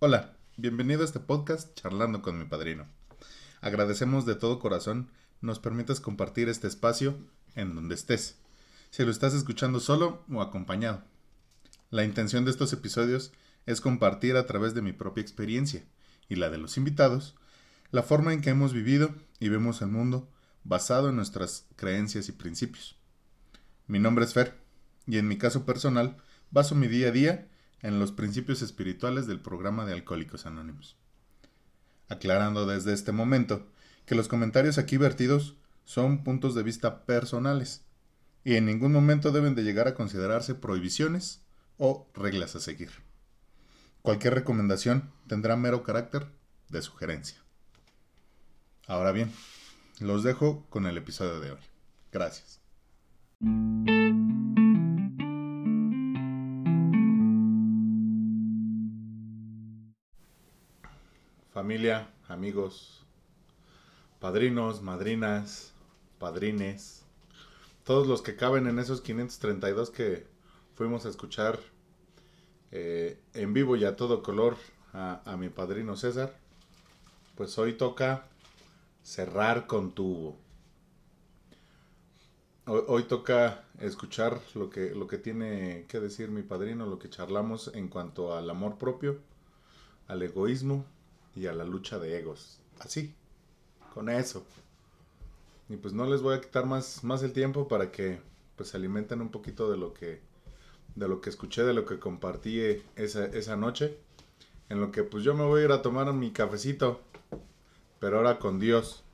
Hola, bienvenido a este podcast Charlando con mi padrino. Agradecemos de todo corazón nos permitas compartir este espacio en donde estés, si lo estás escuchando solo o acompañado. La intención de estos episodios es compartir a través de mi propia experiencia y la de los invitados la forma en que hemos vivido y vemos el mundo basado en nuestras creencias y principios. Mi nombre es Fer y en mi caso personal baso mi día a día en los principios espirituales del programa de Alcohólicos Anónimos. Aclarando desde este momento que los comentarios aquí vertidos son puntos de vista personales y en ningún momento deben de llegar a considerarse prohibiciones o reglas a seguir. Cualquier recomendación tendrá mero carácter de sugerencia. Ahora bien, los dejo con el episodio de hoy. Gracias. Familia, amigos, padrinos, madrinas, padrines, todos los que caben en esos 532 que fuimos a escuchar eh, en vivo y a todo color a, mi padrino César, pues hoy toca cerrar con tubo. Hoy, toca escuchar lo que, lo que tiene que decir mi padrino, lo que charlamos en cuanto al amor propio, al egoísmo y a la lucha de egos. Así, con eso. Y pues no les voy a quitar más, más el tiempo para que pues se alimenten un poquito de lo que de lo que escuché, de lo que compartí esa, esa noche. En lo que pues yo me voy a ir a tomar mi cafecito pero ahora con Dios.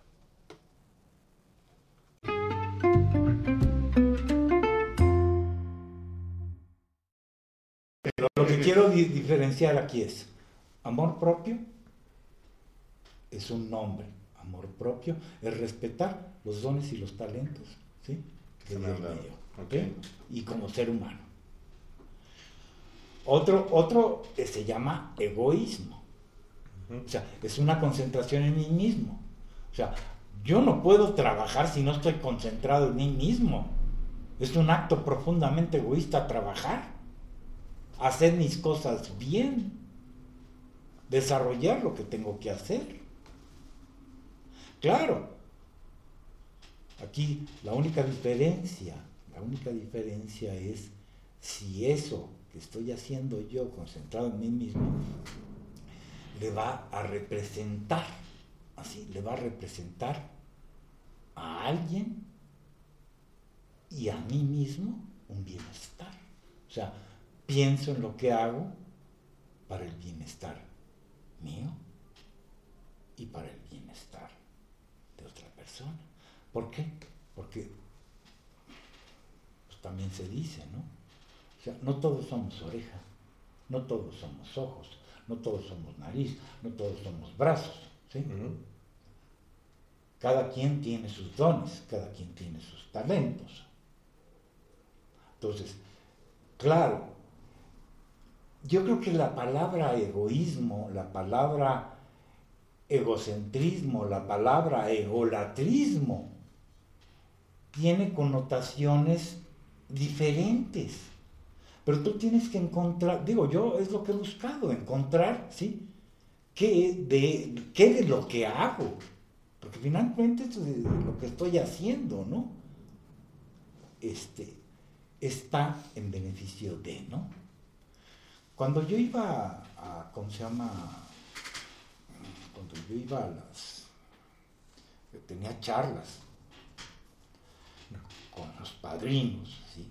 Lo que quiero diferenciar aquí es, amor propio es un nombre, amor propio es respetar los dones y los talentos, ¿sí? De Dios mío, Y como ser humano. Otro, otro que se llama egoísmo. O sea, es una concentración en mí mismo. O sea, yo no puedo trabajar si no estoy concentrado en mí mismo. Es un acto profundamente egoísta trabajar, hacer mis cosas bien, desarrollar lo que tengo que hacer. Claro, aquí la única diferencia, la única diferencia es si eso que estoy haciendo yo concentrado en mí mismo le va a representar, así, le va a representar a alguien y a mí mismo un bienestar. O sea, pienso en lo que hago para el bienestar mío y para el bienestar persona. ¿Por qué? Porque pues, también se dice, ¿no? O sea, no todos somos oreja, no todos somos ojos, no todos somos nariz, no todos somos brazos. ¿sí? Cada quien tiene sus dones, cada quien tiene sus talentos. Entonces, claro, yo creo que la palabra egoísmo, la palabra egocentrismo, la palabra egolatrismo, tiene connotaciones diferentes. Pero tú tienes que encontrar, digo yo, es lo que he buscado, encontrar, ¿sí? ¿Qué de, qué de lo que hago? Porque finalmente lo que estoy haciendo, ¿no? Este, está en beneficio de, ¿no? Cuando yo iba a, ¿cómo se llama? Cuando yo iba a las, tenía charlas con los padrinos, ¿sí?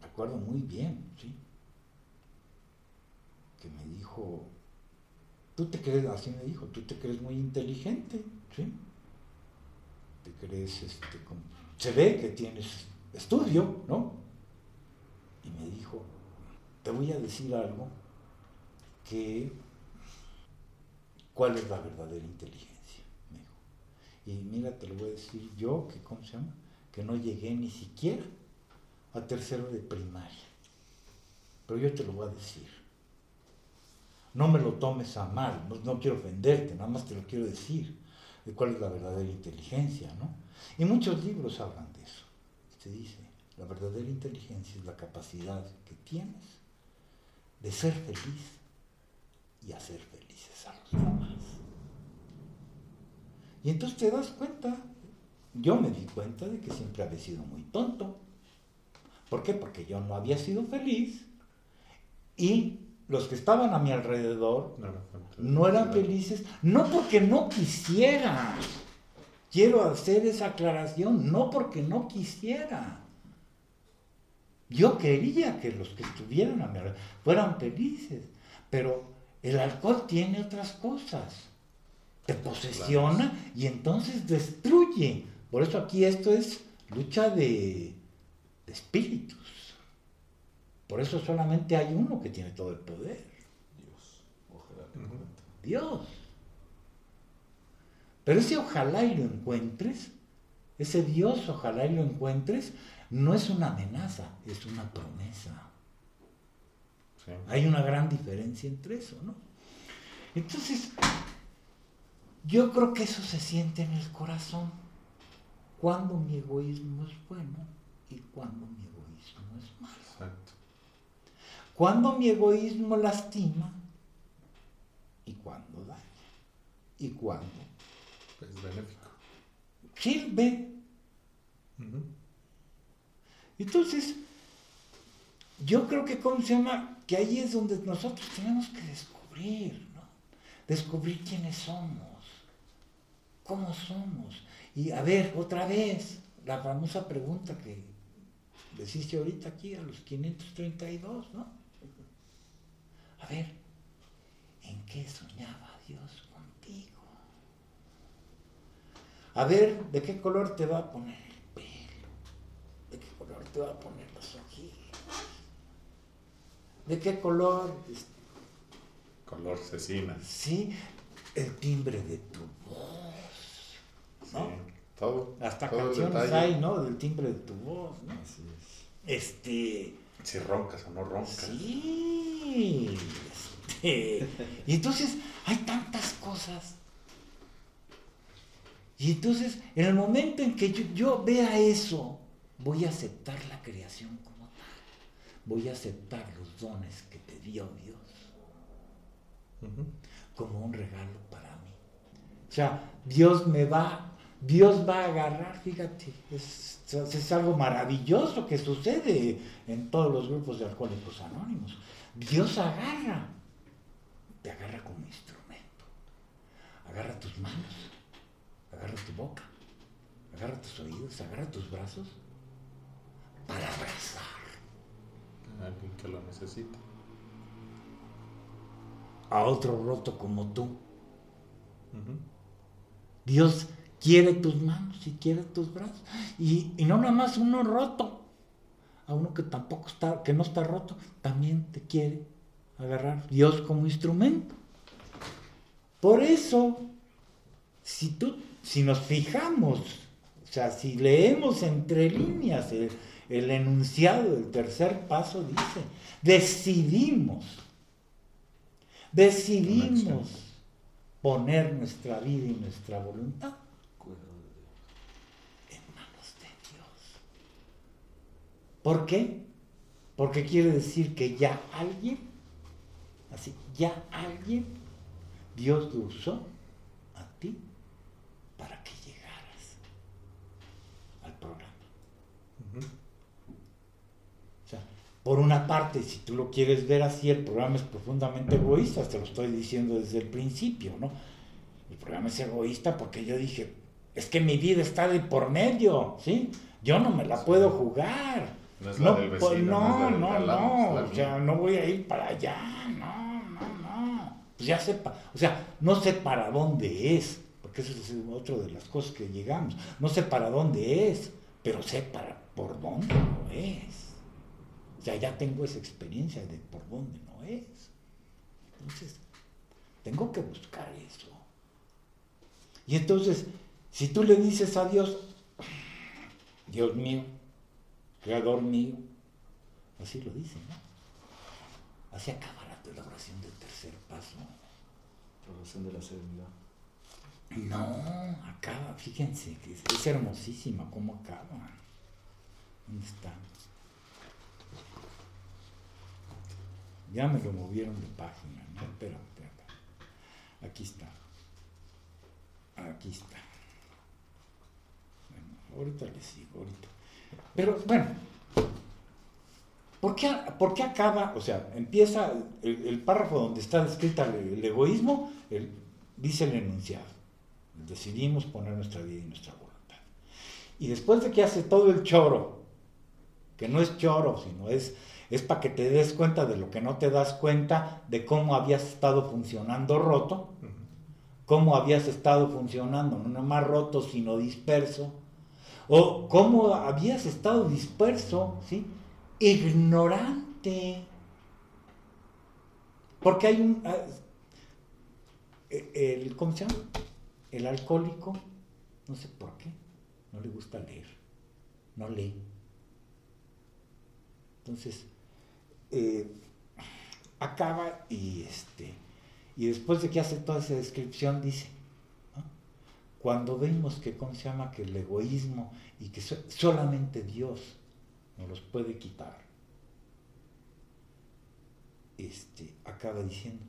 recuerdo muy bien, ¿sí? Que me dijo, tú te crees, así me dijo, tú te crees muy inteligente, ¿sí? Te crees, este, se ve que tienes estudio, ¿no? Y me dijo, te voy a decir algo que, ¿cuál es la verdadera inteligencia? Me dijo. Y mira, te lo voy a decir yo, que, ¿cómo se llama? Que no llegué ni siquiera a tercero de primaria. Pero yo te lo voy a decir. No me lo tomes a mal, no, quiero ofenderte, nada más te lo quiero decir, de cuál es la verdadera inteligencia, ¿no? Y muchos libros hablan de eso. Se dice, la verdadera inteligencia es la capacidad que tienes de ser feliz y hacer felices a los demás. Y entonces te das cuenta, yo me di cuenta de que siempre había sido muy tonto. ¿Por qué? Porque yo no había sido feliz y los que estaban a mi alrededor no, eran felices, no porque no quisieran. Quiero hacer esa aclaración, no porque no quisiera. Yo quería que los que estuvieran a mi alrededor fueran felices, pero el alcohol tiene otras cosas. Te posesiona y entonces destruye. Por eso aquí esto es lucha de, de espíritus. Por eso solamente hay uno que tiene todo el poder. Dios. Ojalá Dios. Pero ese ojalá y lo encuentres, ese Dios ojalá y lo encuentres, no es una amenaza, es una promesa. Hay una gran diferencia entre eso, ¿no? Entonces, yo creo que eso se siente en el corazón. Cuando mi egoísmo es bueno y cuando mi egoísmo es malo. Exacto. Cuando mi egoísmo lastima y cuando daña. Y cuando es benéfico. Sirve. Entonces, yo creo que, ¿cómo se llama? Que ahí es donde nosotros tenemos que descubrir, ¿no? Descubrir quiénes somos, cómo somos. Y a ver, otra vez, la famosa pregunta que deciste ahorita aquí a los 532, ¿no? A ver, ¿en qué soñaba Dios contigo? A ver, ¿de qué color te va a poner el pelo? ¿De qué color te va a poner los ojos? ¿De qué color? Color cecina. Sí, el timbre de tu voz. ¿No? Sí, todo. Hasta canciones hay, ¿no? Del timbre de tu voz, ¿no? Así es. Este. Si roncas o no roncas. Sí. Este, y entonces hay tantas cosas. Y entonces, en el momento en que yo, vea eso, voy a aceptar la creación como tal. Voy a aceptar los dones que te dio Dios como un regalo para mí. O sea, Dios me va Dios va a agarrar, fíjate, es, es, algo maravilloso que sucede en todos los grupos de alcohólicos anónimos. Dios agarra, te agarra como instrumento, agarra tus manos, agarra tu boca, agarra tus oídos, agarra tus brazos para abrazar. A alguien que lo necesita. A otro roto como tú. Dios quiere tus manos y quiere tus brazos. Y, no nada más uno roto, a uno que tampoco está, que no está roto, también te quiere agarrar Dios como instrumento. Por eso, si tú, si nos fijamos, o sea, si leemos entre líneas el, el enunciado del tercer paso, dice, decidimos, decidimos poner nuestra vida y nuestra voluntad ¿Por qué? Porque quiere decir que ya alguien, así, ya alguien, Dios lo usó a ti para que llegaras al programa. O sea, por una parte, si tú lo quieres ver así, el programa es profundamente egoísta, te lo estoy diciendo desde el principio, ¿no? El programa es egoísta porque yo dije, es que mi vida está de por medio, ¿sí? Yo no me la puedo jugar. No es la del pues, no, no, no, o sea, no voy a ir para allá, no, no, no. Pues ya sepa, o sea, no sé para dónde es, porque eso es otra de las cosas que llegamos. No sé para dónde es, pero sé para por dónde no es. O sea, ya tengo esa experiencia de por dónde no es. Entonces, tengo que buscar eso. Y entonces, si tú le dices a Dios, Dios mío, creador mío. Así lo dice, ¿no? Así acaba la, oración del tercer paso. La oración de la serenidad. No, acaba, fíjense, que es, hermosísima cómo acaba. ¿Dónde está? Ya me lo movieron de página, ¿no? Espera, espera, espera. Aquí está. Aquí está. Bueno, ahorita le sigo, ahorita. Pero bueno, ¿por qué, por qué acaba? O sea, empieza el, el párrafo donde está descrita el, el egoísmo, el- dice el enunciado. Decidimos poner nuestra vida y nuestra voluntad. Y después de que hace todo el choro, que no es choro, sino es, es para que te des cuenta de lo que no te das cuenta, de cómo habías estado funcionando roto, cómo habías estado funcionando, no más roto, sino disperso, o cómo habías estado disperso, ¿sí? ignorante. Porque hay un... ah, El, ¿Cómo se llama? El alcohólico, no sé por qué, no le gusta leer, no lee. Entonces, eh, acaba y este y después de que hace toda esa descripción dice. Cuando vemos que cómo se llama que el egoísmo y que so- solamente Dios nos los puede quitar este acaba diciendo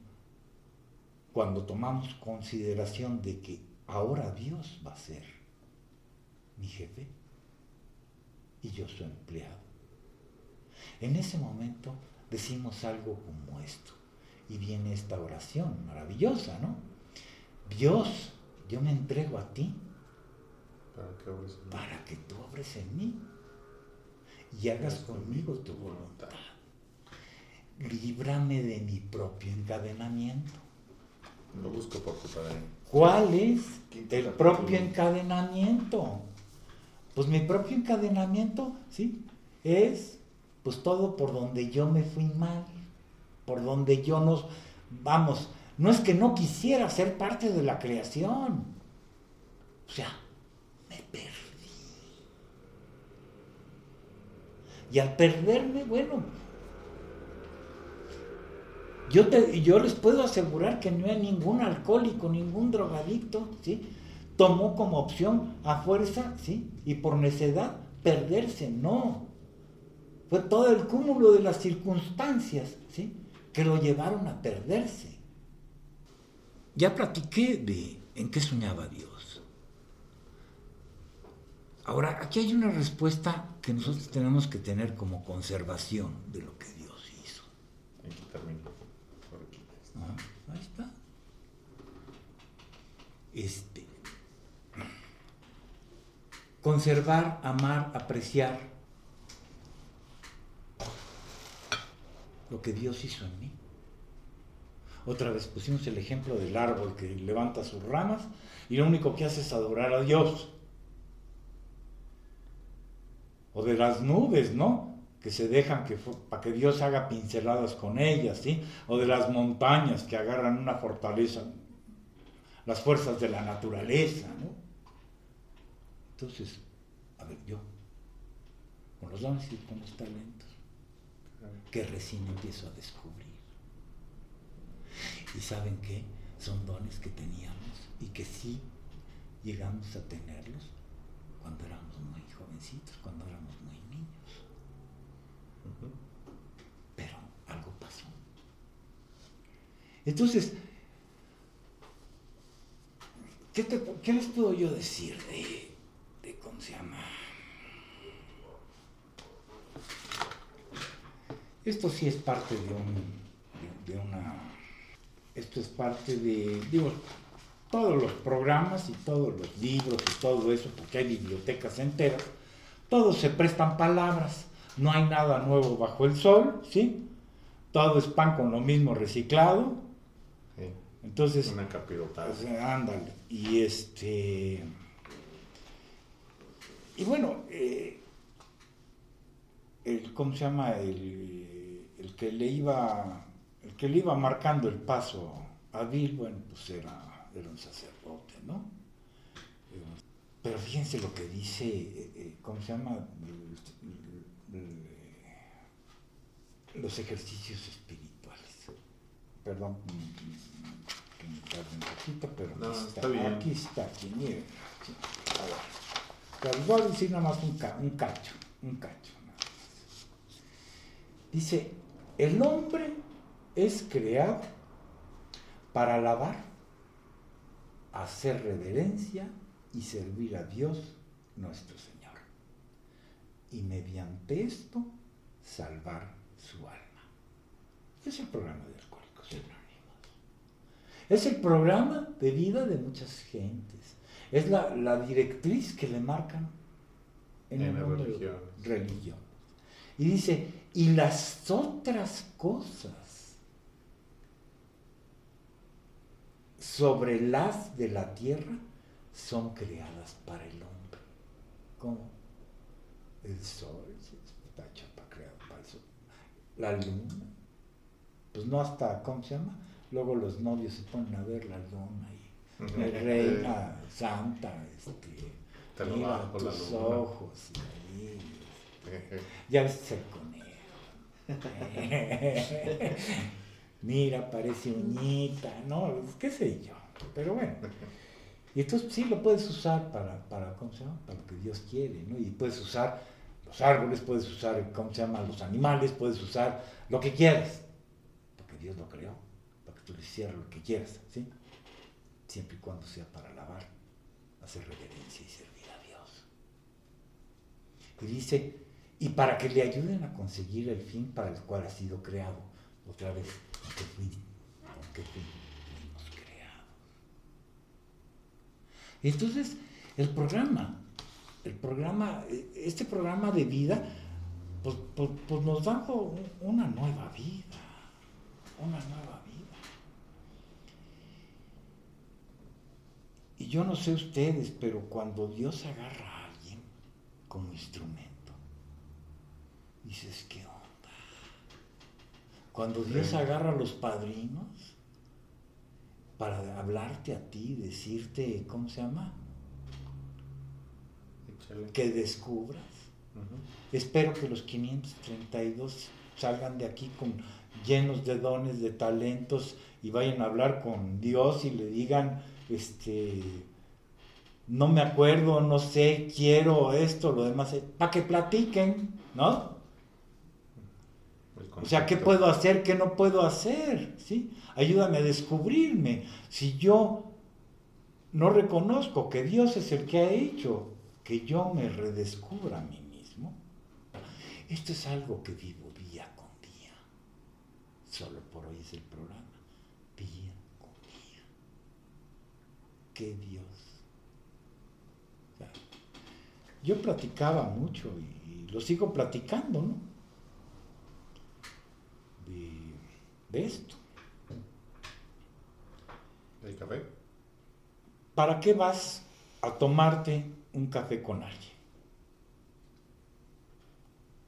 cuando tomamos consideración de que ahora Dios va a ser mi jefe y yo su empleado en ese momento decimos algo como esto. Y viene esta oración maravillosa, ¿no? Dios, yo me entrego a ti Para que obres en mí. para que tú obres en mí y hagas conmigo tu voluntad. Líbrame de mi propio encadenamiento. Lo busco por tu padre. ¿Cuál es el propio encadenamiento? Pues mi propio encadenamiento, ¿sí? Es pues todo por donde yo me fui mal, por donde yo no, vamos, no es que no quisiera ser parte de la creación, o sea, me perdí. Y al perderme, bueno, yo, te, yo les puedo asegurar que no hay ningún alcohólico, ningún drogadicto, ¿sí? Tomó como opción a fuerza, ¿sí? Y por necedad, perderse, no. Fue todo el cúmulo de las circunstancias, ¿sí? Que lo llevaron a perderse. Ya platiqué de en qué soñaba Dios. Ahora, aquí hay una respuesta que nosotros tenemos que tener como conservación de lo que Dios hizo. Aquí termino. Por aquí. Ah, ahí está. Este. Conservar, amar, apreciar lo que Dios hizo en mí. Otra vez pusimos el ejemplo del árbol que levanta sus ramas y lo único que hace es adorar a Dios. O de las nubes, ¿no? Que se dejan que para que Dios haga pinceladas con ellas, ¿sí? O de las montañas que agarran una fortaleza, las fuerzas de la naturaleza, ¿no? Entonces, a ver, yo, con los dones y con los talentos, que recién empiezo a descubrir. Y saben qué? Son dones que teníamos y que sí llegamos a tenerlos cuando éramos muy jovencitos, cuando éramos muy niños. Pero algo pasó. Entonces, ¿qué, les puedo yo decir de, de cómo se llama? Esto sí es parte de un, de una, esto es parte de, digo, todos los programas y todos los libros y todo eso, porque hay bibliotecas enteras, todos se prestan palabras, no hay nada nuevo bajo el sol, ¿sí? Todo es pan con lo mismo reciclado, Sí. entonces, Una capirotada. sea, ándale, y este, y bueno, eh, el, ¿cómo se llama? El, el que le iba, el que le iba marcando el paso a Bill, bueno, pues era, era un sacerdote, ¿no? Pero fíjense lo que dice, eh, eh, ¿cómo se llama? Los ejercicios espirituales. Perdón que me tarde un poquito, pero No, aquí está. Aquí está, aquí, miren. aquí. A ver. Pero voy a decir nada más un, ca- un cacho, un cacho. Dice, el hombre es creado para alabar, hacer reverencia y servir a Dios nuestro Señor. Y mediante esto salvar su alma. Es el programa de Alcohólicos Anónimos. Es el programa de vida de muchas gentes. Es la, la directriz que le marcan en, En el mundo de religiones. religión. Y dice, y las otras cosas sobre las de la tierra son creadas para el hombre. ¿Cómo? El sol está hecho para crear para el sol. La luna. Pues no hasta, ¿cómo se llama? Luego los novios se ponen a ver la luna y la reina santa, este, Te lo mira la tus luna. ojos y ahí, ya ves el conejo. Mira, parece uñita, ¿no? ¿Qué sé yo? Pero bueno. Y entonces sí lo puedes usar para, para, ¿cómo se llama? Para lo que Dios quiere, ¿no? Y puedes usar los árboles, puedes usar, ¿cómo se llama? Los animales, puedes usar lo que quieras. Porque Dios lo creó, para que tú le hicieras lo que quieras, ¿sí? Siempre y cuando sea para alabar, hacer reverencia y servir a Dios. Y dice, y para que le ayuden a conseguir el fin para el cual ha sido creado. Otra vez, ¿con qué fin? ¿Con qué fuimos creados? Entonces, el programa, el programa, este programa de vida, pues, pues- pues nos da un- una nueva vida, una nueva vida. Y yo no sé ustedes, pero cuando Dios agarra a alguien como instrumento, dices, ¿qué onda? Cuando Dios agarra a los padrinos para hablarte a ti, decirte, ¿cómo se llama? Que descubras. Espero que los 532 salgan de aquí con llenos de dones, de talentos y vayan a hablar con Dios y le digan, este, no me acuerdo, no sé, quiero esto, lo demás, para que platiquen, ¿no? O sea, ¿qué puedo hacer? ¿Qué no puedo hacer? ¿Sí? Ayúdame a descubrirme. Si yo no reconozco que Dios es el que ha hecho que yo me redescubra a mí mismo, esto es algo que vivo día con día. Solo por hoy es el programa. Día con día. Que Dios. O sea, yo platicaba mucho y, y lo sigo platicando, ¿no? De, de esto. ¿El café? ¿Para qué vas a tomarte un café con alguien?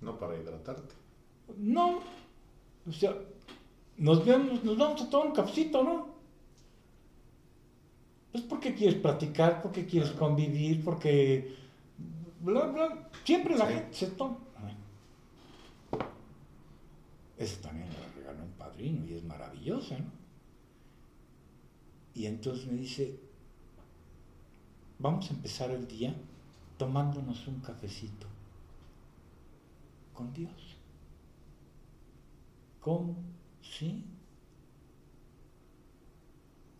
No para hidratarte. No, o sea, nos vemos, nos vamos a tomar un cafecito, ¿no? Pues porque quieres platicar, porque quieres convivir, porque bla bla. Siempre la Sí. gente se toma. Ese también lo regaló un padrino y es maravillosa, ¿no? Y entonces me dice, vamos a empezar el día tomándonos un cafecito con Dios. ¿Cómo? ¿Sí?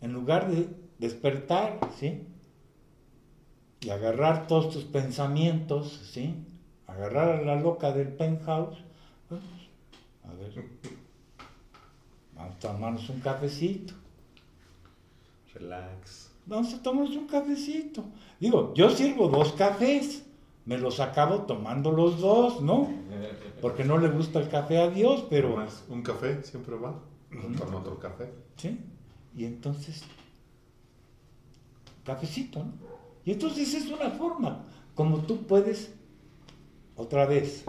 En lugar de despertar, ¿sí? Y agarrar todos tus pensamientos, ¿sí? Agarrar a la loca del penthouse. A ver. Vamos a tomarnos un cafecito. Relax. Vamos a tomarnos un cafecito. Digo, yo sirvo dos cafés. Me los acabo tomando los dos, ¿no? Porque no le gusta el café a Dios, pero... Un café siempre va. Con otro café. ¿Sí? Y entonces, cafecito, ¿no? Y entonces es una forma como tú puedes, otra vez,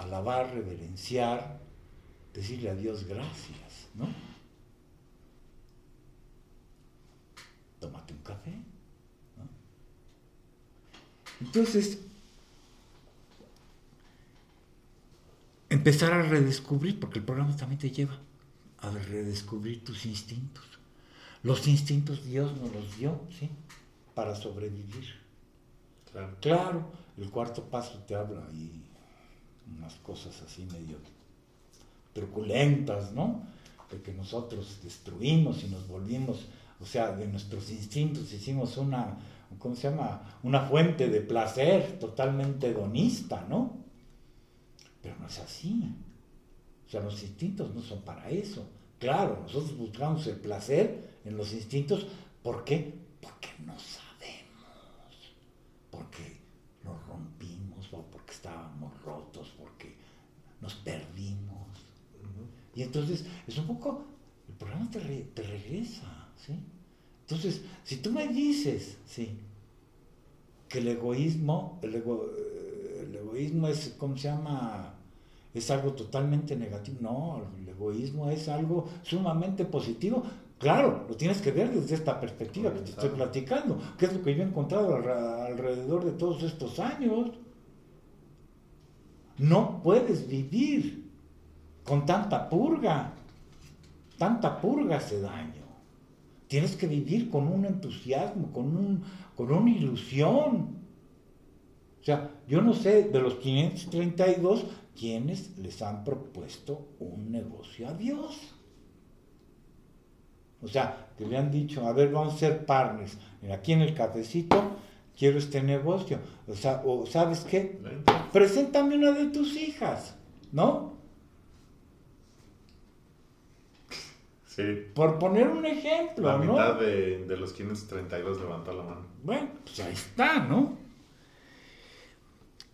alabar, reverenciar, decirle a Dios gracias, ¿no? Tómate un café, ¿no? Entonces, empezar a redescubrir, porque el programa también te lleva a redescubrir tus instintos. Los instintos Dios nos los dio, ¿sí? Para sobrevivir. Claro. Claro, el cuarto paso te habla ahí unas cosas así medio truculentas, ¿no? de que nosotros destruimos y nos volvimos, o sea, de nuestros instintos hicimos una, ¿cómo se llama? Una fuente de placer totalmente hedonista, ¿no? Pero no es así. O sea, los instintos no son para eso. Claro, nosotros buscamos el placer en los instintos. ¿Por qué? Porque no sabemos. Porque nos rompimos o porque estábamos rotos, nos perdimos. Y entonces es un poco, el programa te, te regresa, ¿sí? Entonces, si tú me dices, ¿sí? Que el egoísmo, el, eh, el egoísmo es, ¿cómo se llama? Es algo totalmente negativo. No, el egoísmo es algo sumamente positivo. Claro, lo tienes que ver desde esta perspectiva que te estoy platicando, que es lo que yo he encontrado alrededor de todos estos años. No puedes vivir con tanta purga. Tanta purga hace daño. Tienes que vivir con un entusiasmo, con, un, con una ilusión. O sea, yo no sé de los 532 quienes les han propuesto un negocio a Dios. O sea, que le han dicho, a ver, vamos a ser partners. Mira, aquí en el cafecito quiero este negocio. O sea, o ¿sabes qué? Preséntame una de tus hijas, ¿no? Sí. Por poner un ejemplo, La mitad de, de los 532 levantó la mano. Bueno, pues ahí está, ¿no?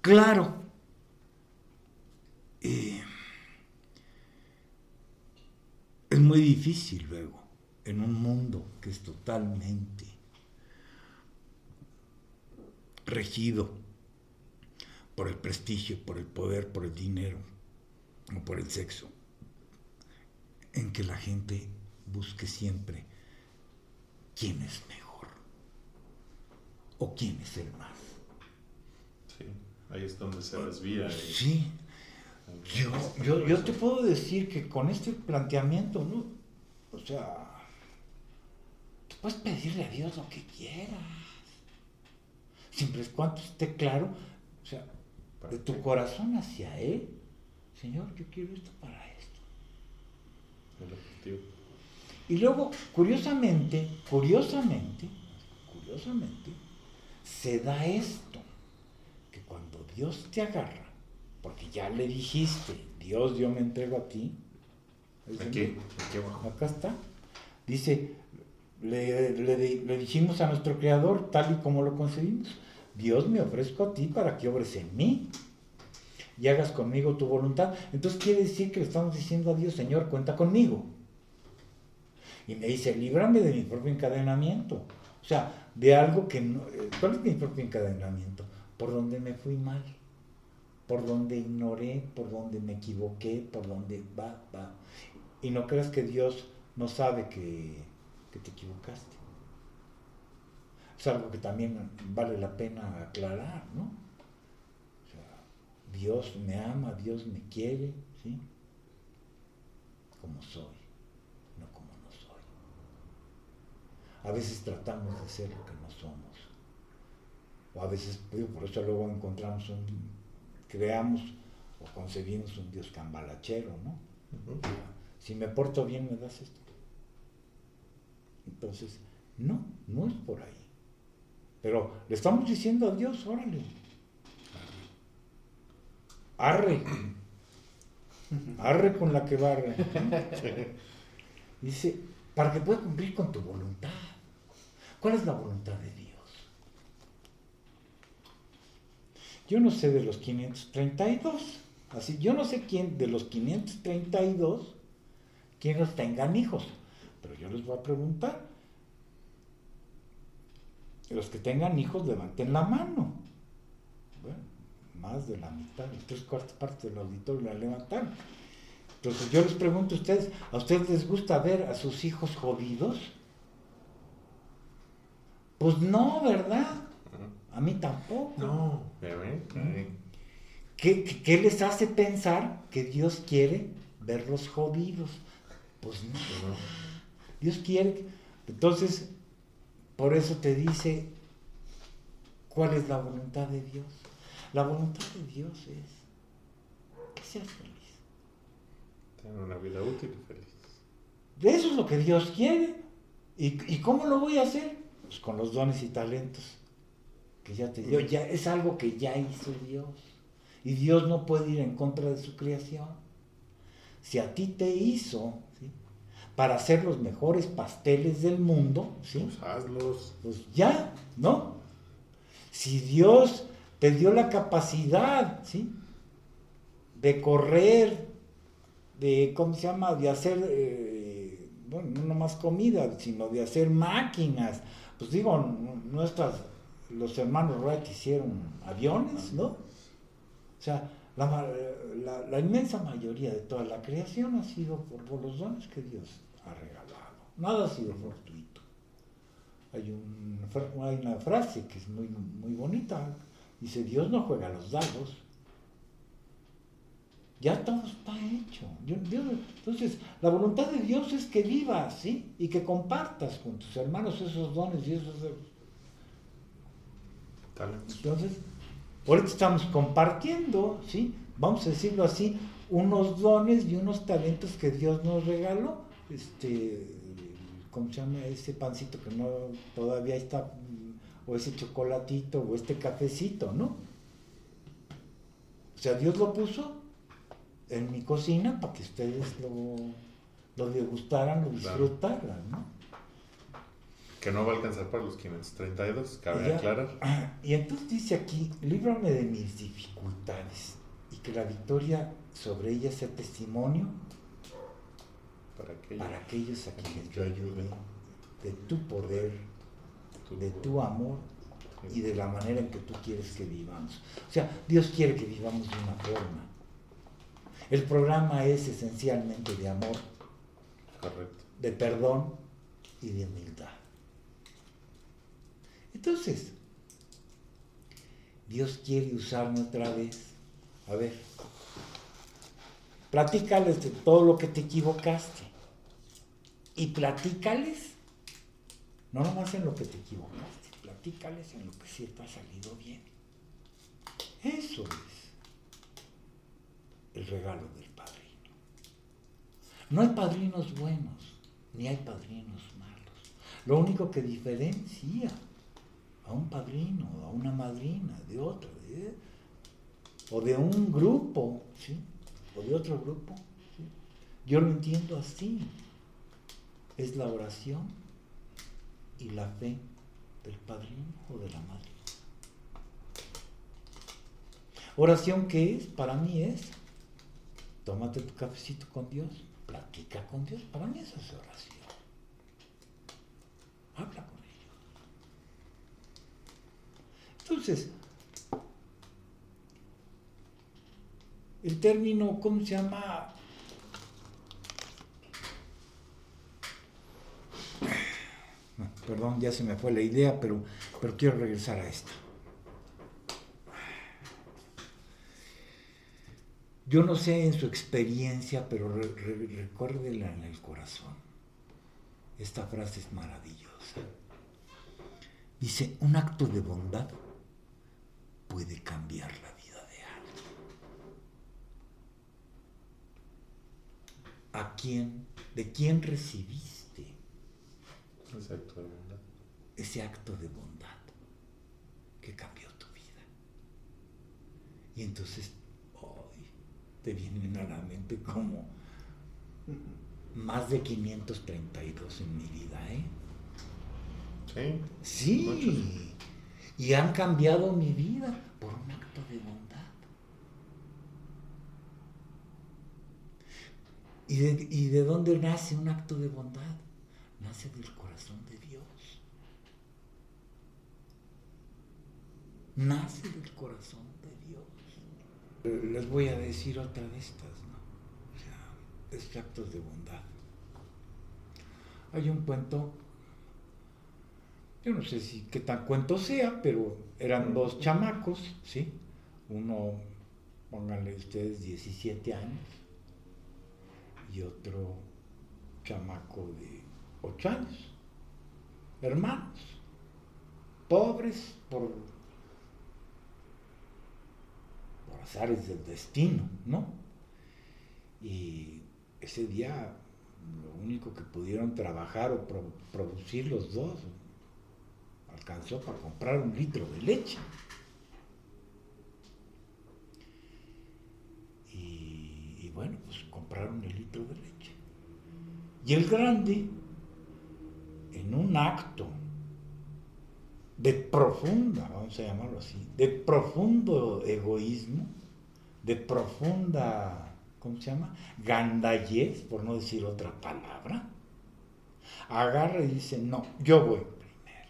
Claro, es muy difícil luego, en un mundo que es totalmente regido por el prestigio, por el poder, por el dinero o por el sexo, en que la gente busque siempre quién es mejor o quién es el más. Sí, ahí es donde se desvía. Sí, yo, yo, te puedo decir que con este planteamiento, ¿no? O sea, tú puedes pedirle a Dios lo que quieras. Siempre es cuando esté claro, o sea, de tu corazón hacia Él. Señor, yo quiero esto para esto. El objetivo. Y luego, curiosamente, curiosamente, curiosamente, se da esto, que cuando Dios te agarra, porque ya le dijiste, Dios, yo me entrego a ti. Aquí, aquí abajo. Acá está. Dice, le, dijimos a nuestro Creador, tal y como lo concebimos, Dios me ofrezco a ti para que obres en mí y hagas conmigo tu voluntad. Entonces quiere decir que le estamos diciendo a Dios, Señor, cuenta conmigo. Y me dice, líbrame de mi propio encadenamiento. O sea, de algo que no... Eh, ¿Cuál es mi propio encadenamiento? Por donde me fui mal por donde ignoré, por donde me equivoqué, por donde va, va. Y no creas que Dios no sabe que, te equivocaste. Es algo que también vale la pena aclarar, ¿no? O sea, Dios me ama, Dios me quiere, ¿sí? Como soy, no como no soy. A veces tratamos de ser lo que no somos. O a veces, por eso luego encontramos un creamos o concebimos un Dios cambalachero, ¿no? Si me porto bien, me das esto. Entonces, no, no es por ahí. Pero le estamos diciendo a Dios, órale. Arre. Arre con la que barre. Dice, para que pueda cumplir con tu voluntad. ¿Cuál es la voluntad de Dios? Yo no sé de los 532. Así, yo no sé quién de los 532 quienes tengan hijos, pero yo les voy a preguntar. Los que tengan hijos levanten la mano. Bueno, más de la mitad, tres cuartas partes del auditorio la levantaron. Entonces yo les pregunto a ustedes, ¿a ustedes les gusta ver a sus hijos jodidos? Pues no, ¿verdad? A mí tampoco. No, ¿Qué, les hace pensar que Dios quiere verlos jodidos? Pues no. Dios quiere. Entonces, por eso te dice, ¿cuál es la voluntad de Dios? La voluntad de Dios es que seas feliz. Tener una vida útil y feliz. Eso es lo que Dios quiere. ¿Y, y cómo lo voy a hacer? Pues con los dones y talentos que ya te dio. Ya, es algo que ya hizo Dios. Y Dios no puede ir en contra de su creación. Si a ti te hizo ¿sí? Para hacer los mejores pasteles del mundo, ¿sí? Pues hazlos. pues ya, ¿no? Si Dios te dio la capacidad, ¿sí? De correr, de, ¿cómo se llama? De hacer, eh, bueno, no nomás comida, sino de hacer máquinas. Pues digo, nuestras, los hermanos Wright hicieron aviones, ¿no? O sea, la, ma- la- la inmensa mayoría de toda la creación ha sido por, por los dones que Dios ha regalado. Nada ha sido fortuito. Hay, un, hay una frase que es muy, muy bonita. Dice, Dios no juega a los dados. Ya todo está hecho. Dios- entonces, la voluntad de Dios es que vivas, ¿sí? Y que compartas con tus hermanos esos dones y esos... Talentos. Entonces, ahorita estamos compartiendo, ¿sí? Vamos a decirlo así, unos dones y unos talentos que Dios nos regaló. Este, ¿cómo se llama? Ese pancito que no todavía está, mm, o ese chocolatito, o este cafecito, ¿no? O sea, Dios lo puso en mi cocina para que ustedes lo, lo degustaran, lo Claro. disfrutaran, ¿no? Que no va a alcanzar para los 532, cabe Ya. aclarar. Ah, Y entonces dice aquí, líbrame de mis dificultades y que la victoria sobre ellas sea testimonio Para que para aquellos a quienes yo ayude, de tu poder, de tu amor y de la manera en que tú quieres que vivamos. O sea, Dios quiere que vivamos de una forma. El programa es esencialmente de amor, Correcto. de perdón y de humildad. Entonces, Dios quiere usarme otra vez. A ver, platícales de todo lo que te equivocaste. Y platícales, no nomás en lo que te equivocaste, platícales en lo que sí te ha salido bien. Eso es el regalo del padrino. No hay padrinos buenos, ni hay padrinos malos. Lo único que diferencia a un padrino, a una madrina, de otro, de- o de un grupo, ¿sí? O de otro grupo. Yo lo entiendo así. Es la oración y la fe del padrino o de la madrina. Oración que es, para mí es, tómate tu cafecito con Dios, platica con Dios, para mí eso es oración. Habla con ellos. Entonces, el término, ¿cómo se llama? Perdón, ya se me fue la idea, pero, pero quiero regresar a esto. Yo no sé en su experiencia, pero re- re- recuérdela en el corazón. Esta frase es maravillosa. Dice, un acto de bondad puede cambiar la vida de alguien. ¿A quién? ¿De quién recibiste Exacto, de bondad. ese acto de bondad que cambió tu vida? Y entonces, hoy te vienen a la mente como más de 532 en mi vida, ¿eh? Sí. Sí. Muchos. Y han cambiado mi vida por un acto de bondad. ¿Y de, ¿Y de dónde nace un acto de bondad? Nace del corazón de Dios. Nace del corazón de Dios. Les voy a decir otra de estas, ¿no? O sea, es actos de bondad. Hay un cuento yo no sé si qué tan cuento sea, pero eran dos chamacos, ¿sí? Uno, pónganle ustedes 17 años, y otro chamaco de 8 años, hermanos, pobres por, por azares del destino, ¿no? Y ese día lo único que pudieron trabajar o pro- producir los dos. Alcanzó para comprar un litro de leche. Y, y bueno, pues compraron el litro de leche. Y el grande, en un acto de profunda, vamos a llamarlo así, de profundo egoísmo, de profunda, ¿cómo se llama? Gandallez, por no decir otra palabra, agarra y dice, no, yo voy primero.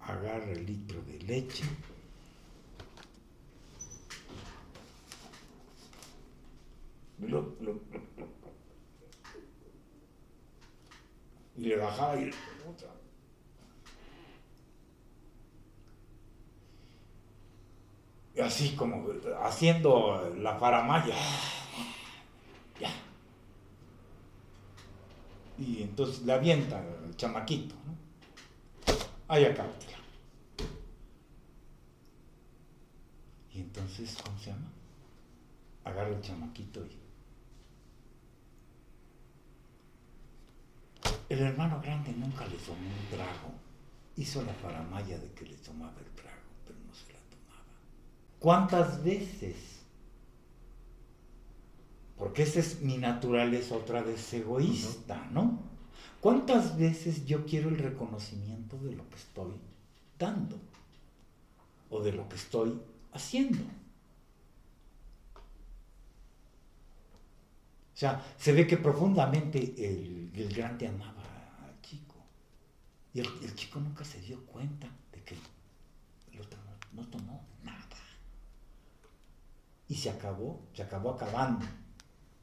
Agarra el litro de leche. Lo- lo- y le bajaba y otra. Así como haciendo la faramaya. Ya. Y entonces le avienta el chamaquito, ¿no? Ahí acábatela. Y entonces, ¿cómo se llama? Agarra el chamaquito y El hermano grande nunca le tomó un trago. Hizo la faramaya de que le tomaba el trago, pero no se la tomaba. ¿Cuántas veces? Porque esa es mi naturaleza otra vez egoísta, ¿no? ¿Cuántas veces yo quiero el reconocimiento de lo que estoy dando? O de lo que estoy haciendo. O sea, se ve que profundamente el, el grande amaba al chico. Y el, el chico nunca se dio cuenta de que el otro no, tomó nada. Y se acabó, se acabó acabando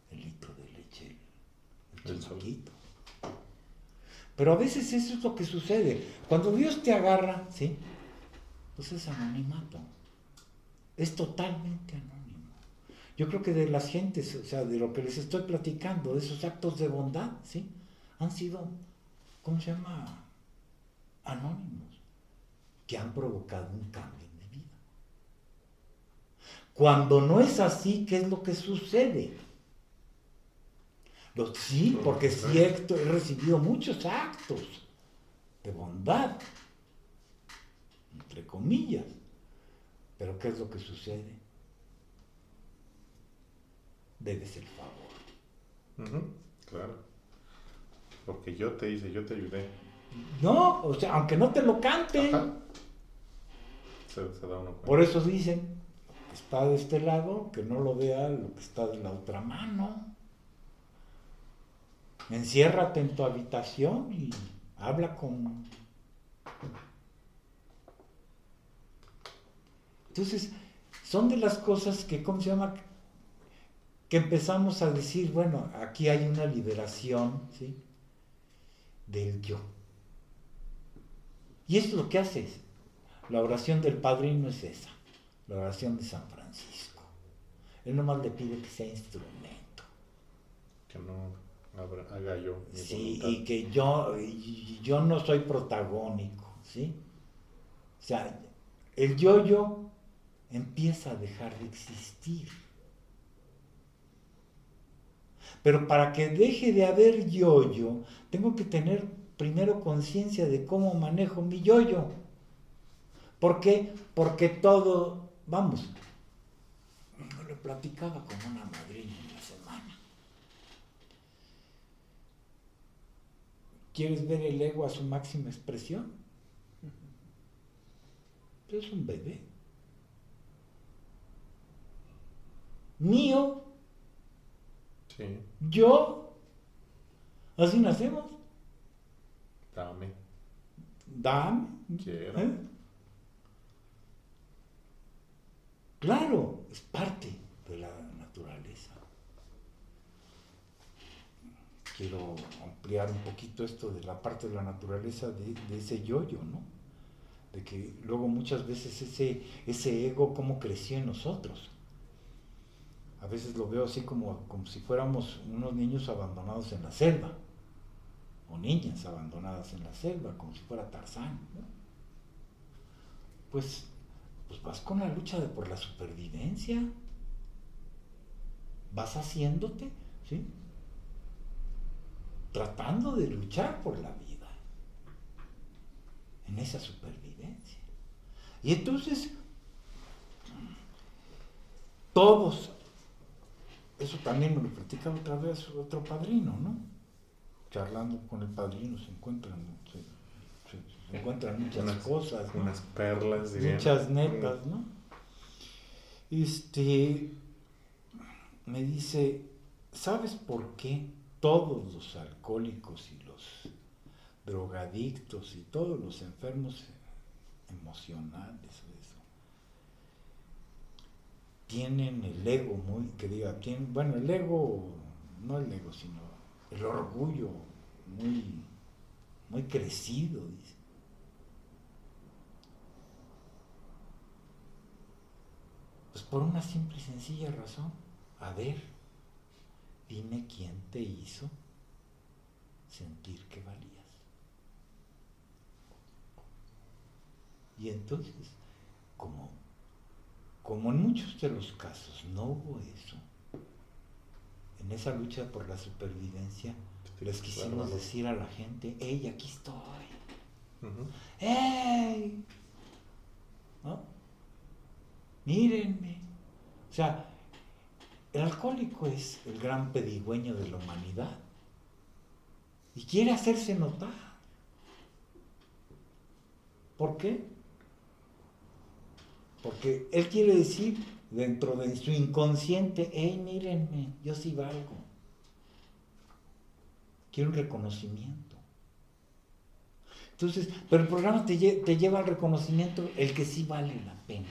el litro de leche, el, El. Pero a veces eso es lo que sucede. Cuando Dios te agarra, ¿sí? Pues es anonimato. Es totalmente anónimo. Yo creo que de las gentes, o sea, de lo que les estoy platicando, de esos actos de bondad, ¿sí? Han sido, ¿cómo se llama? Anónimos, que han provocado un cambio en mi vida. Cuando no es así, ¿qué es lo que sucede? Sí, porque sí he, he recibido muchos actos de bondad, entre comillas. Pero ¿qué es lo que sucede? Debes el favor. Claro. Porque yo te hice, yo te ayudé. No, o sea, aunque no te lo canten. Ajá. Se, se da. Por eso dicen, lo que está de este lado, que no lo vea lo que está de la otra mano. Enciérrate en tu habitación y habla con... Entonces, son de las cosas que, ¿cómo se llama? Que empezamos a decir, bueno, aquí hay una liberación, ¿sí? Del yo. Y es lo que haces. La oración del padrino es esa, la oración de San Francisco. Él nomás le pide que sea instrumento. Que no abra- haga yo mi Sí, voluntad. y que yo, yo no soy protagónico, ¿sí? O sea, el yo-yo empieza a dejar de existir. Pero para que deje de haber yo-yo, tengo que tener primero conciencia de cómo manejo mi yo-yo. ¿Por qué? Porque todo, vamos, yo le platicaba con una madrina en la semana. ¿Quieres ver el ego a su máxima expresión? Es un bebé. Mío, Sí, yo. Así nacemos. dame, Dame. quiero. ¿eh? Claro, es parte de la naturaleza. Quiero ampliar un poquito esto de la parte de la naturaleza de, de ese yo-yo, ¿no? De que luego muchas veces ese, ese ego, cómo creció en nosotros. A veces lo veo así como, como si fuéramos unos niños abandonados en la selva, o niñas abandonadas en la selva, como si fuera Tarzán. ¿no? Pues, pues vas con la lucha de por la supervivencia, vas haciéndote, ¿sí? tratando de luchar por la vida, en esa supervivencia. Y entonces, todos, eso también me lo platica otra vez otro padrino, ¿no? Charlando con el padrino se encuentran, se, se encuentran muchas Unas- cosas, ¿no? Unas perlas, dirían. muchas netas, ¿no? Este, me dice, ¿sabes por qué todos los alcohólicos y los drogadictos y todos los enfermos emocionales tienen el ego muy, que diga, tienen, bueno, el ego, no el ego, sino el orgullo muy, muy crecido, dice. Pues por una simple y sencilla razón. A ver, dime quién te hizo sentir que valías. Y entonces, como, como en muchos de los casos no hubo eso, en esa lucha por la supervivencia, les quisimos decir a la gente, hey, aquí estoy. Ujú. ¡Ey! ¿No? Mírenme. O sea, el alcohólico es el gran pedigüeño de la humanidad y quiere hacerse notar. ¿Por qué? Porque él quiere decir dentro de su inconsciente, hey, mírenme, yo sí valgo. Quiero un reconocimiento. Entonces, pero el programa te, lle- te lleva al reconocimiento el que sí vale la pena.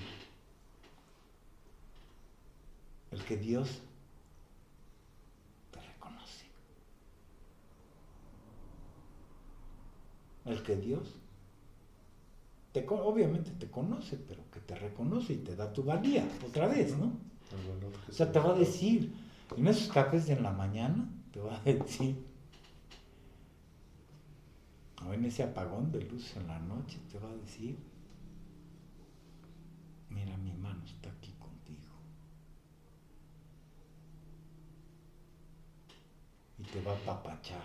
El que Dios te reconoce. El que Dios, te, obviamente te conoce, pero que te reconoce y te da tu valía, otra vez, ¿no? O sea, se- te va a decir, en esos cafés de en la mañana, te va a decir, o en ese apagón de luz en la noche, te va a decir, mira, mi mano está aquí contigo. Y te va a papachar.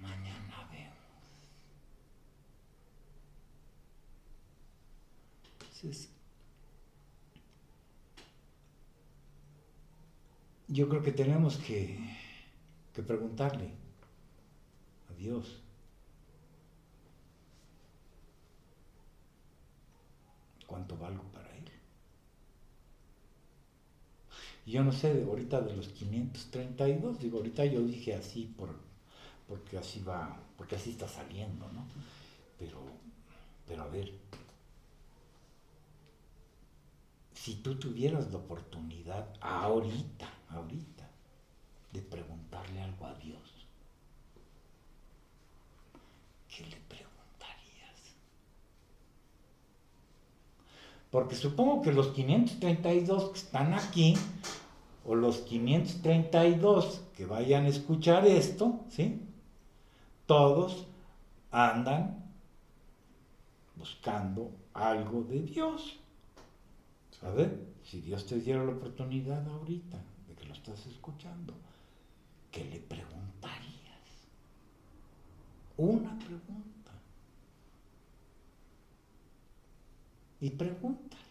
Mañana vemos. Yo creo que tenemos que, preguntarle a Dios. ¿Cuánto valgo para Él? Yo no sé, de ahorita de los 532, digo, ahorita yo dije así por, porque así va, porque así está saliendo, ¿no? Pero, pero a ver, si tú tuvieras la oportunidad ahorita, ahorita, de preguntarle algo a Dios, ¿qué le preguntarías? Porque supongo que los 532 que están aquí, o los 532 que vayan a escuchar esto, ¿sí? Todos andan buscando algo de Dios. Ver, si Dios te diera la oportunidad ahorita de que lo estás escuchando, ¿qué le preguntarías? Una pregunta. Y pregúntale.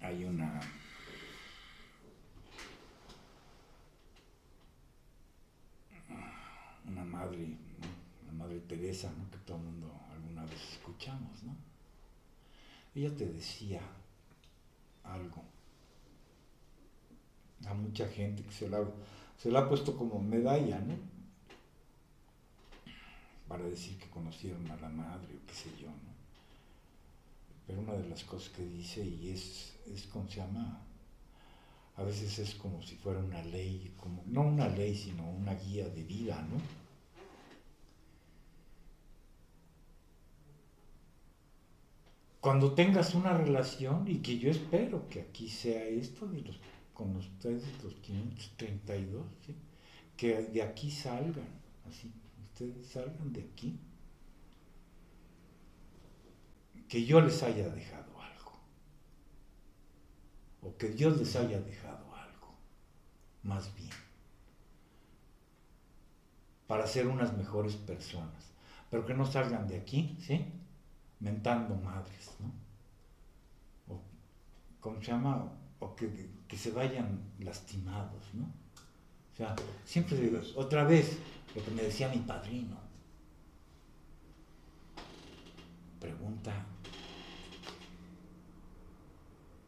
Hay una una madre, ¿no? la madre Teresa, ¿no? que todo el mundo alguna vez escuchamos, ¿no? Ella te decía algo a mucha gente que se la, se la ha puesto como medalla, ¿no? Para decir que conocieron a la madre o qué sé yo, ¿no? Pero una de las cosas que dice, y es, es como se llama, a veces es como si fuera una ley, como, no una ley, sino una guía de vida, ¿no? Cuando tengas una relación, y que yo espero que aquí sea esto, de los, con ustedes los 532, ¿sí? que de aquí salgan, así, ustedes salgan de aquí, que yo les haya dejado algo, o que Dios les haya dejado algo, más bien, para ser unas mejores personas, pero que no salgan de aquí, ¿sí? Mentando madres, ¿no? O, ¿cómo se llama? O que, se vayan lastimados, ¿no? O sea, siempre, otra vez, lo que me decía mi padrino, pregunta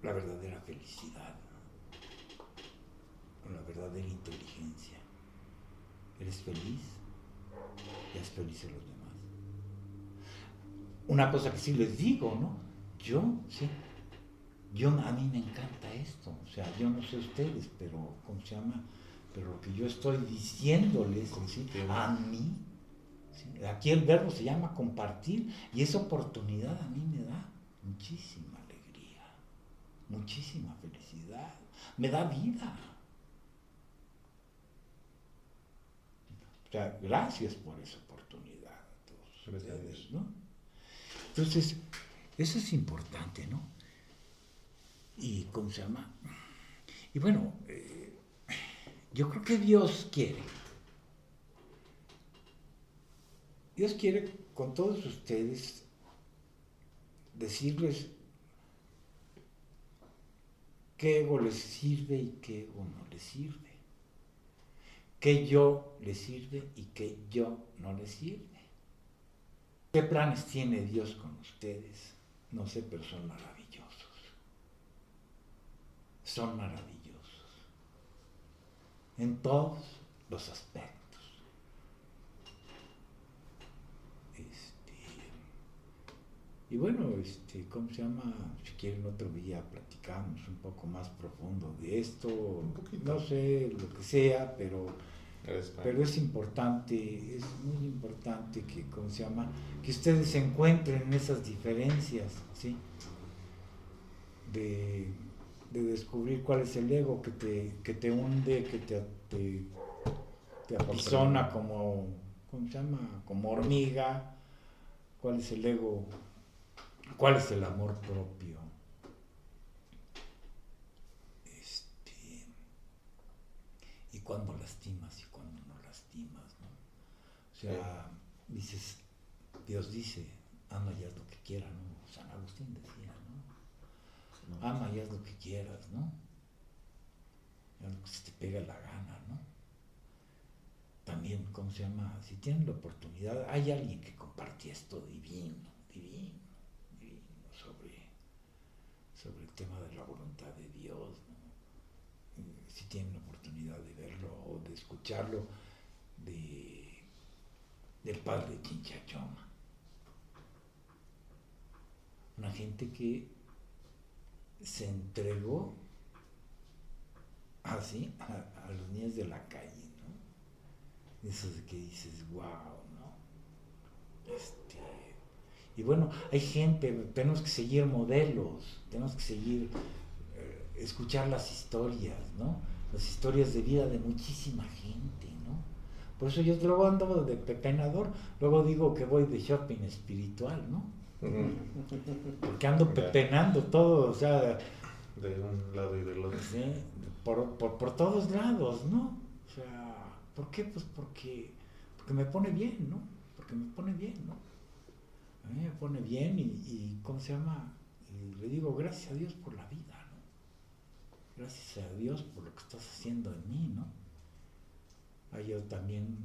la verdadera felicidad, ¿no? la verdadera inteligencia. ¿Eres feliz? Y es feliz los demás. Una cosa que sí les digo, ¿no? Yo, sí. Yo, a mí me encanta esto. O sea, yo no sé ustedes, pero, ¿cómo se llama? Pero lo que yo estoy diciéndoles ¿sí? a mí, ¿sí? aquí el verbo se llama compartir y esa oportunidad a mí me da muchísima alegría, muchísima felicidad, me da vida. O sea, gracias por esa oportunidad a todos ustedes, ¿no? Entonces, eso es importante, ¿no? Y, ¿cómo se llama? Y bueno, eh, yo creo que Dios quiere. Dios quiere con todos ustedes decirles qué ego les sirve y qué ego no les sirve. Qué yo les sirve y qué yo no les sirve. ¿Qué planes tiene Dios con ustedes? No sé, pero son maravillosos. Son maravillosos. En todos los aspectos. Este, y bueno, este, ¿cómo se llama? Si quieren otro día platicamos un poco más profundo de esto. No sé, lo que sea, pero pero es importante, es muy importante que, ¿cómo se llama? Que ustedes se encuentren esas diferencias, ¿sí? De, de descubrir cuál es el ego que te, que te hunde, que te, te, te apisona como, ¿cómo se llama? Como hormiga, cuál es el ego, cuál es el amor propio. Este, y cuando lastimas y cuando no lastimas, ¿no? O sea, dices, Dios dice, ama y haz lo que quieras, ¿no? San Agustín decía, ¿no? Ama y haz lo que quieras, ¿no? Haz lo que se te pega la gana, ¿no? También, ¿cómo se llama? Si tienen la oportunidad, hay alguien que comparte esto divino, divino, divino, sobre, sobre el tema de la voluntad de Dios, ¿no? Si tienen la oportunidad de verlo o de escucharlo, de, del padre Chinchachoma. Una gente que se entregó así a, los niños de la calle, ¿no? Eso de que dices, wow, ¿no? Este, y bueno, hay gente, tenemos que seguir modelos, tenemos que seguir, eh, escuchar las historias, ¿no? Las historias de vida de muchísima gente. Por eso yo luego ando de pepenador, luego digo que voy de shopping espiritual, ¿no? Porque ando pepenando todo, o sea, De un lado y del otro. Sí, por, por, por todos lados, ¿no? O sea, ¿por qué? Pues porque, porque me pone bien, ¿no? Porque me pone bien, ¿no? A mí me pone bien y, y ¿cómo se llama? Y le digo, gracias a Dios por la vida, ¿no? Gracias a Dios por lo que estás haciendo en mí, ¿no? Ah, yo también,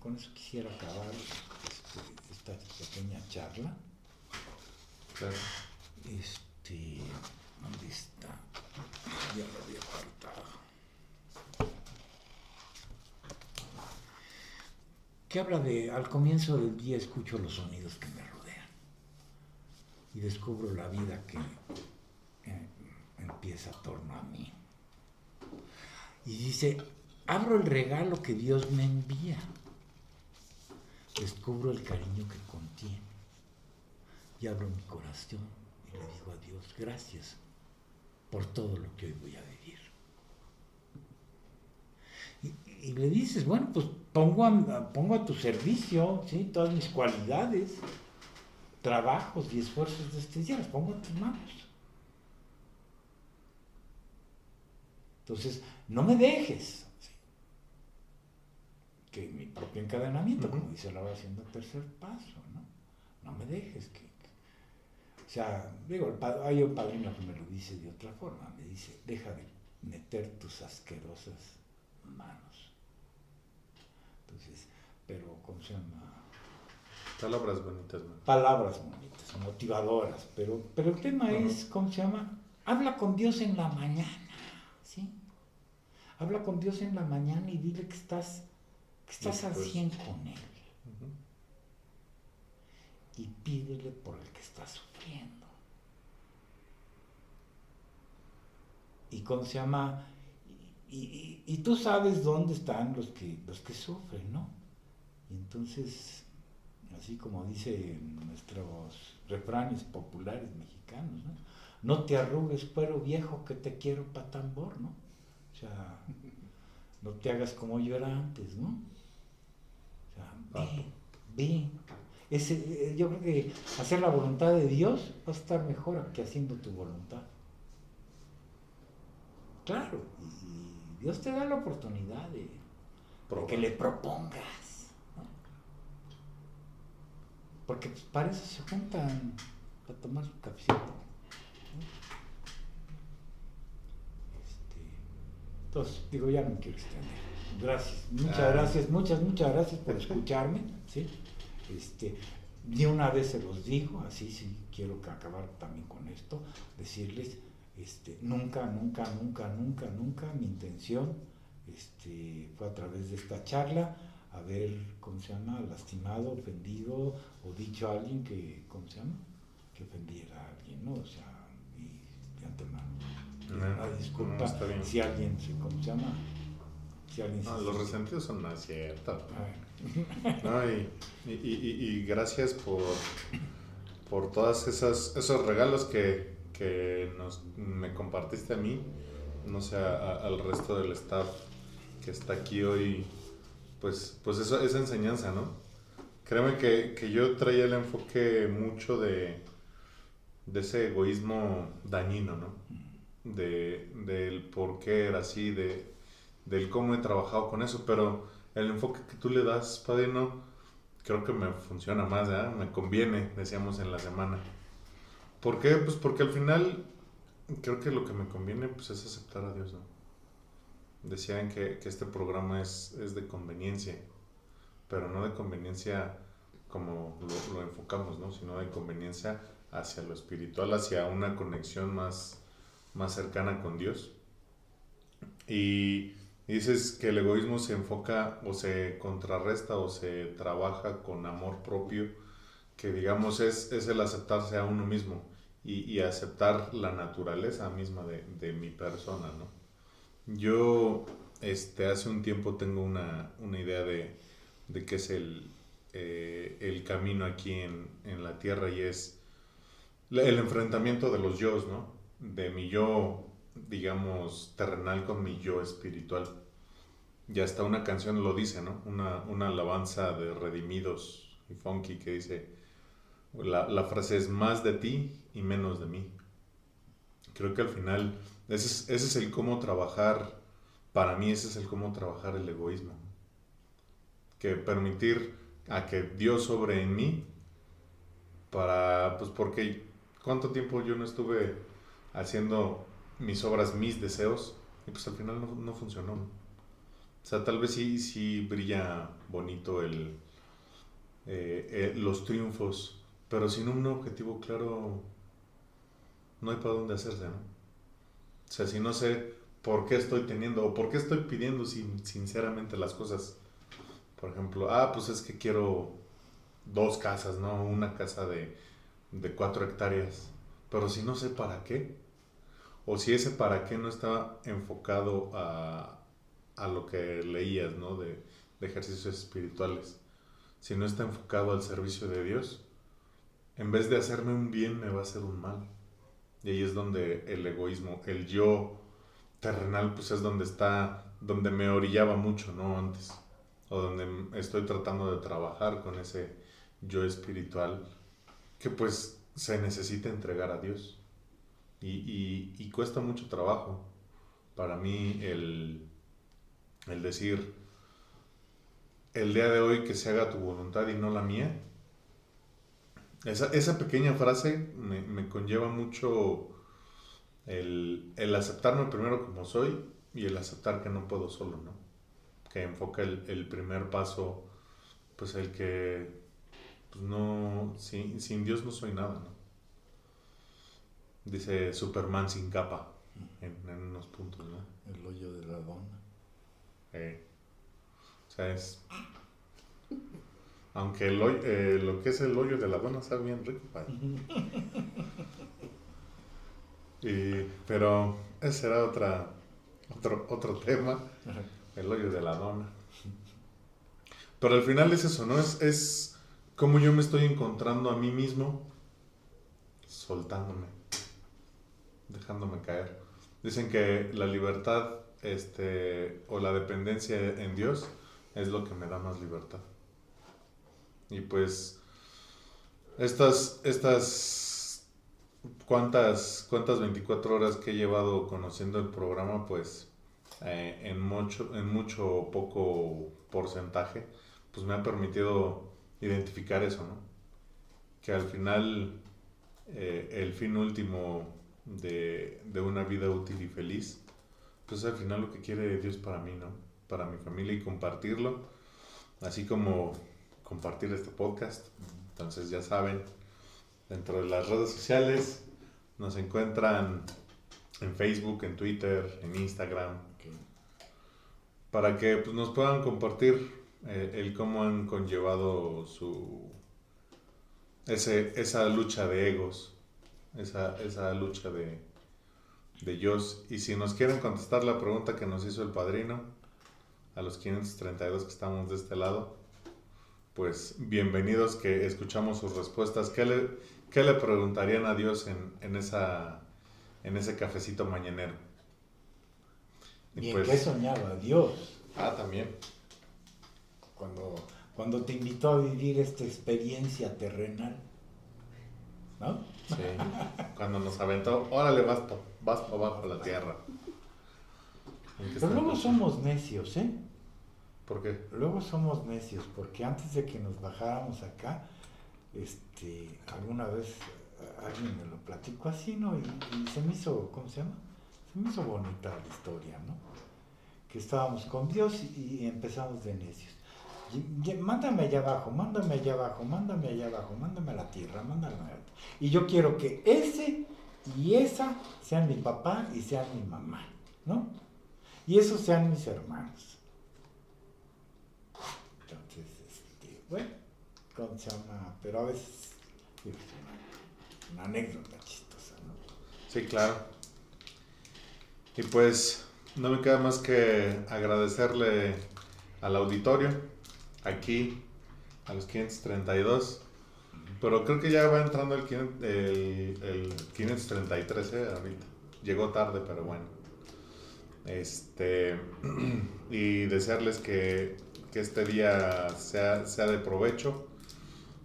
con eso quisiera acabar este, esta pequeña charla. Claro. Este, ¿dónde está? Ya lo había apartado. Que habla de, al comienzo del día escucho los sonidos que me rodean y descubro la vida que eh, empieza a torno a mí. Y dice, abro el regalo que Dios me envía, descubro el cariño que contiene y abro mi corazón y le digo a Dios, gracias por todo lo que hoy voy a vivir. Y, le dices, bueno, pues pongo a, pongo a tu servicio, ¿sí? Todas mis cualidades, trabajos y esfuerzos de este día, las pongo en tus manos. Entonces, no me dejes. Que mi propio encadenamiento, como dice la oración del tercer paso, ¿no? No me dejes que, o sea, digo, hay un padrino que me lo dice de otra forma, me dice, deja de meter tus asquerosas manos. Entonces, pero, ¿cómo se llama? Palabras bonitas, Palabras bonitas, motivadoras, pero, pero el tema es, ¿cómo se llama? Habla con Dios en la mañana, ¿sí? Habla con Dios en la mañana y dile que estás, que estás al 100 con Él. Y pídele por el que está sufriendo. Y cómo se llama, y, tú sabes dónde están los que, los que sufren, ¿no? Y entonces, así como dice nuestros refranes populares mexicanos, ¿no? No te arrugues, pero viejo, que te quiero pa' tambor, ¿no? O sea, no te hagas como yo era antes, ¿no? O sea, ve, ve. Ese, eh, yo creo que hacer la voluntad de Dios va a estar mejor que haciendo tu voluntad. Claro, Dios te da la oportunidad de, que le propongas. Porque pues, para eso se juntan a tomar su cafecito. Este, entonces, digo, ya no me quiero extender. Gracias, muchas ah. gracias, muchas, muchas gracias por escucharme. ¿sí? Este, de una vez se los digo, así sí quiero acabar también con esto, decirles este, nunca, nunca, nunca, nunca, nunca mi intención este, fue a través de esta charla haber, ¿cómo se llama?, lastimado, ofendido o dicho a alguien que, ¿cómo se llama?, que ofendiera a alguien, ¿no? O sea, y de antemano. No, si alguien se, ¿cómo se llama? Si alguien no, los resentidos son más ciertos. No, y, y, y, y, gracias por, por todos esos regalos que, que nos, me compartiste a mí, no sé, al resto del staff que está aquí hoy, pues, pues eso, esa enseñanza, ¿no? Créeme que, que yo traía el enfoque mucho de, de ese egoísmo dañino, ¿no? De, del por qué era así, de, del cómo he trabajado con eso, pero el enfoque que tú le das, Padrino, creo que me funciona más. Me conviene, decíamos en la semana. ¿Por qué? Pues porque al final creo que lo que me conviene pues, es aceptar a Dios. Decían que, que este programa es, es, de conveniencia, pero no de conveniencia como lo, lo, enfocamos, ¿no? sino de conveniencia hacia lo espiritual, hacia una conexión más, más cercana con Dios. Y dices que el egoísmo se enfoca o se contrarresta o se trabaja con amor propio, que digamos es, es el aceptarse a uno mismo y, aceptar la naturaleza misma de, mi persona, ¿no? Yo este, hace un tiempo tengo una, idea de, de qué es el, eh, el camino aquí en, la tierra y es el enfrentamiento de los yo, ¿no? De mi yo, digamos, terrenal con mi yo espiritual. Y hasta una canción lo dice, ¿no? Una, una alabanza de redimidos y funky que dice, la, la, frase es más de ti y menos de mí. Creo que al final ese es, ese es el cómo trabajar, para mí ese es el cómo trabajar el egoísmo. Que permitir a que Dios sobre en mí para, pues porque cuánto tiempo yo no estuve haciendo mis obras, mis deseos, y pues al final no, no funcionó. O sea, tal vez sí, sí brilla bonito el, eh, eh, los triunfos pero sin un objetivo claro, no hay para dónde hacerse, ¿no? O sea, si no sé por qué estoy teniendo o por qué estoy pidiendo sin, sinceramente las cosas. Por ejemplo, ah, pues es que quiero dos casas, ¿no? Una casa de, de cuatro hectáreas. Pero si no sé para qué, o si ese para qué no está enfocado a, a lo que leías, ¿no? De, de ejercicios espirituales. Si no está enfocado al servicio de Dios, en vez de hacerme un bien, me va a hacer un mal. Y ahí es donde el egoísmo, el yo terrenal, pues es donde está donde me orillaba mucho, ¿no? Antes. O donde estoy tratando de trabajar con ese yo espiritual que pues se necesita entregar a Dios. Y, cuesta mucho trabajo para mí el, decir, el día de hoy que se haga tu voluntad y no la mía. Esa, esa pequeña frase me, conlleva mucho el, aceptarme primero como soy y el aceptar que no puedo solo, ¿no? Que enfoca el, el primer paso, pues el que pues no, sin, sin, Dios no soy nada, ¿no? Dice Superman sin capa en, en unos puntos, ¿no? El hoyo de la dona. Eh, o sea, es... Aunque el hoyo, eh, lo que es el hoyo de la dona está bien rico, padre. Y, pero ese será otra, otro, otro tema, el hoyo de la dona. Pero al final es eso, ¿no? Es, es como yo me estoy encontrando a mí mismo, soltándome, dejándome caer. Dicen que la libertad este, o la dependencia en Dios es lo que me da más libertad. Y pues estas, estas cuántas 24 horas que he llevado conociendo el programa, pues eh, en, mucho, en mucho poco porcentaje, pues me ha permitido identificar eso, ¿no? Que al final eh, el fin último de, de, una vida útil y feliz, pues al final lo que quiere Dios para mí, ¿no? Para mi familia y compartirlo, así como compartir este podcast. Entonces ya saben, dentro de las redes sociales. Nos encuentran en Facebook, en Twitter, en Instagram. Para que pues, nos puedan compartir eh, el cómo han conllevado su ese, esa lucha de egos, esa, esa lucha de, de. Y si nos quieren contestar la pregunta que nos hizo el padrino, a los 532 que estamos de este lado, pues bienvenidos que escuchamos sus respuestas. ¿Qué le, ¿Qué le preguntarían a Dios en, esa, en ese cafecito mañanero? ¿Y, en pues qué soñaba Dios? Ah, también. Cuando, cuando te invitó a vivir esta experiencia terrenal. ¿No? Sí. cuando nos aventó, órale, vas para vas abajo la tierra. Pero luego somos necios, ¿eh? ¿Por qué? Luego somos necios, porque antes de que nos bajáramos acá, este, alguna vez eh, alguien me lo platicó así, ¿no? Y, se me hizo, ¿cómo se llama? Se me hizo bonita la historia, ¿no? Que estábamos con Dios y, empezamos de necios. Mándame allá abajo, mándame allá abajo, mándame allá abajo, mándame a la tierra, mándame a la... Y yo quiero que ese y esa sean mi papá y sean mi mamá, ¿no? Y esos sean mis hermanos. Entonces, este, bueno ¿cómo se llama? Pero a veces una, anécdota chistosa, ¿no? Sí, claro. Y pues no me queda más que agradecerle al auditorio, aquí, a los 532. Pero creo que ya va entrando el, el, el 533, ¿eh? Ahorita. Llegó tarde, pero bueno. Este, y desearles que, este día sea, sea de provecho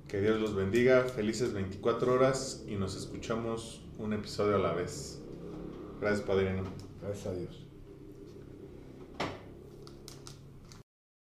que Dios los bendiga, felices 24 horas y nos escuchamos un episodio a la vez. Gracias, Padrino. Gracias a Dios.